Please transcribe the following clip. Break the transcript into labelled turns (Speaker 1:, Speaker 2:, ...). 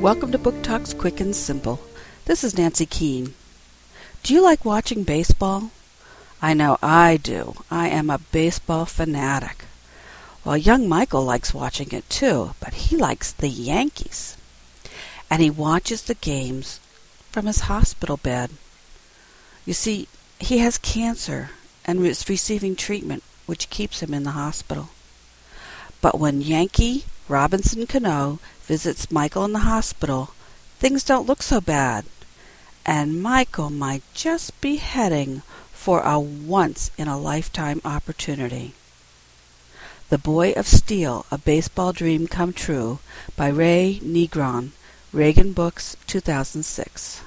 Speaker 1: Welcome to Book Talks Quick and Simple. This is Nancy Keene. Do you like watching baseball? I know I do. I am a baseball fanatic. Well, young Michael likes watching it too, but he likes the Yankees. And he watches the games from his hospital bed. You see, he has cancer and is receiving treatment which keeps him in the hospital. But when Yankee Robinson Cano visits Michael in the hospital, things don't look so bad. And Michael might just be heading for a once in a lifetime opportunity. The Boy of Steel, A Baseball Dream Come True by Ray Negron, Regan Books, 2006.